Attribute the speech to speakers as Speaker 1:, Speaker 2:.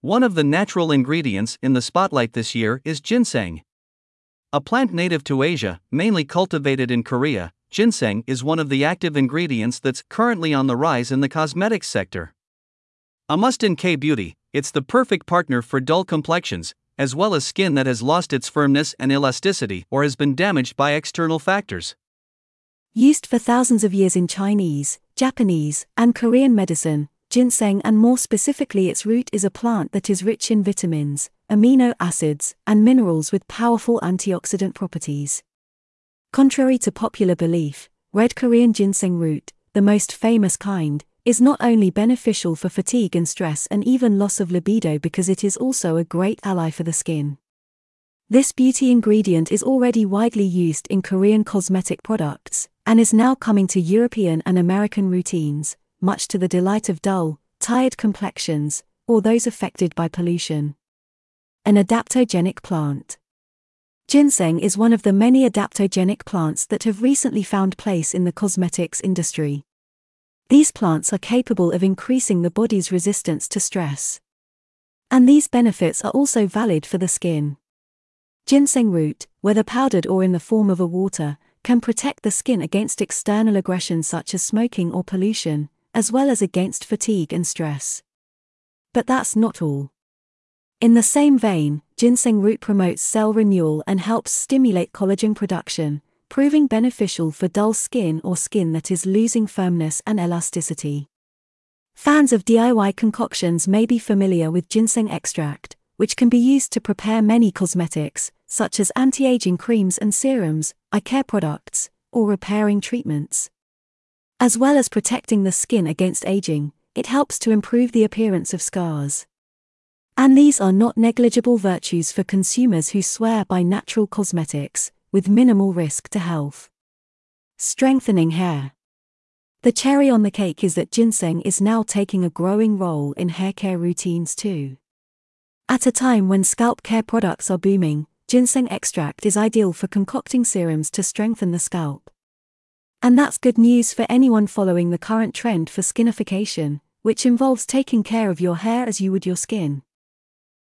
Speaker 1: One of the natural ingredients in the spotlight this year is ginseng. A plant native to Asia, mainly cultivated in Korea, ginseng is one of the active ingredients that's currently on the rise in the cosmetics sector. A must in K beauty, it's the perfect partner for dull complexions, as well as skin that has lost its firmness and elasticity or has been damaged by external factors.
Speaker 2: Used for thousands of years in Chinese, Japanese, and Korean medicine, ginseng and more specifically its root is a plant that is rich in vitamins, amino acids, and minerals with powerful antioxidant properties. Contrary to popular belief, red Korean ginseng root, the most famous kind, is not only beneficial for fatigue and stress and even loss of libido because it is also a great ally for the skin. This beauty ingredient is already widely used in Korean cosmetic products and is now coming to European and American routines, much to the delight of dull, tired complexions or those affected by pollution. An adaptogenic plant. Ginseng is one of the many adaptogenic plants that have recently found place in the cosmetics industry. These plants are capable of increasing the body's resistance to stress. And these benefits are also valid for the skin. Ginseng root, whether powdered or in the form of a water, can protect the skin against external aggression such as smoking or pollution, as well as against fatigue and stress. But that's not all. In the same vein, ginseng root promotes cell renewal and helps stimulate collagen production, proving beneficial for dull skin or skin that is losing firmness and elasticity. Fans of DIY concoctions may be familiar with ginseng extract, which can be used to prepare many cosmetics, such as anti aging creams and serums, eye care products, or repairing treatments. As well as protecting the skin against aging, it helps to improve the appearance of scars. And these are not negligible virtues for consumers who swear by natural cosmetics, with minimal risk to health. Strengthening hair. The cherry on the cake is that ginseng is now taking a growing role in hair care routines too. At a time when scalp care products are booming, ginseng extract is ideal for concocting serums to strengthen the scalp. And that's good news for anyone following the current trend for skinification, which involves taking care of your hair as you would your skin.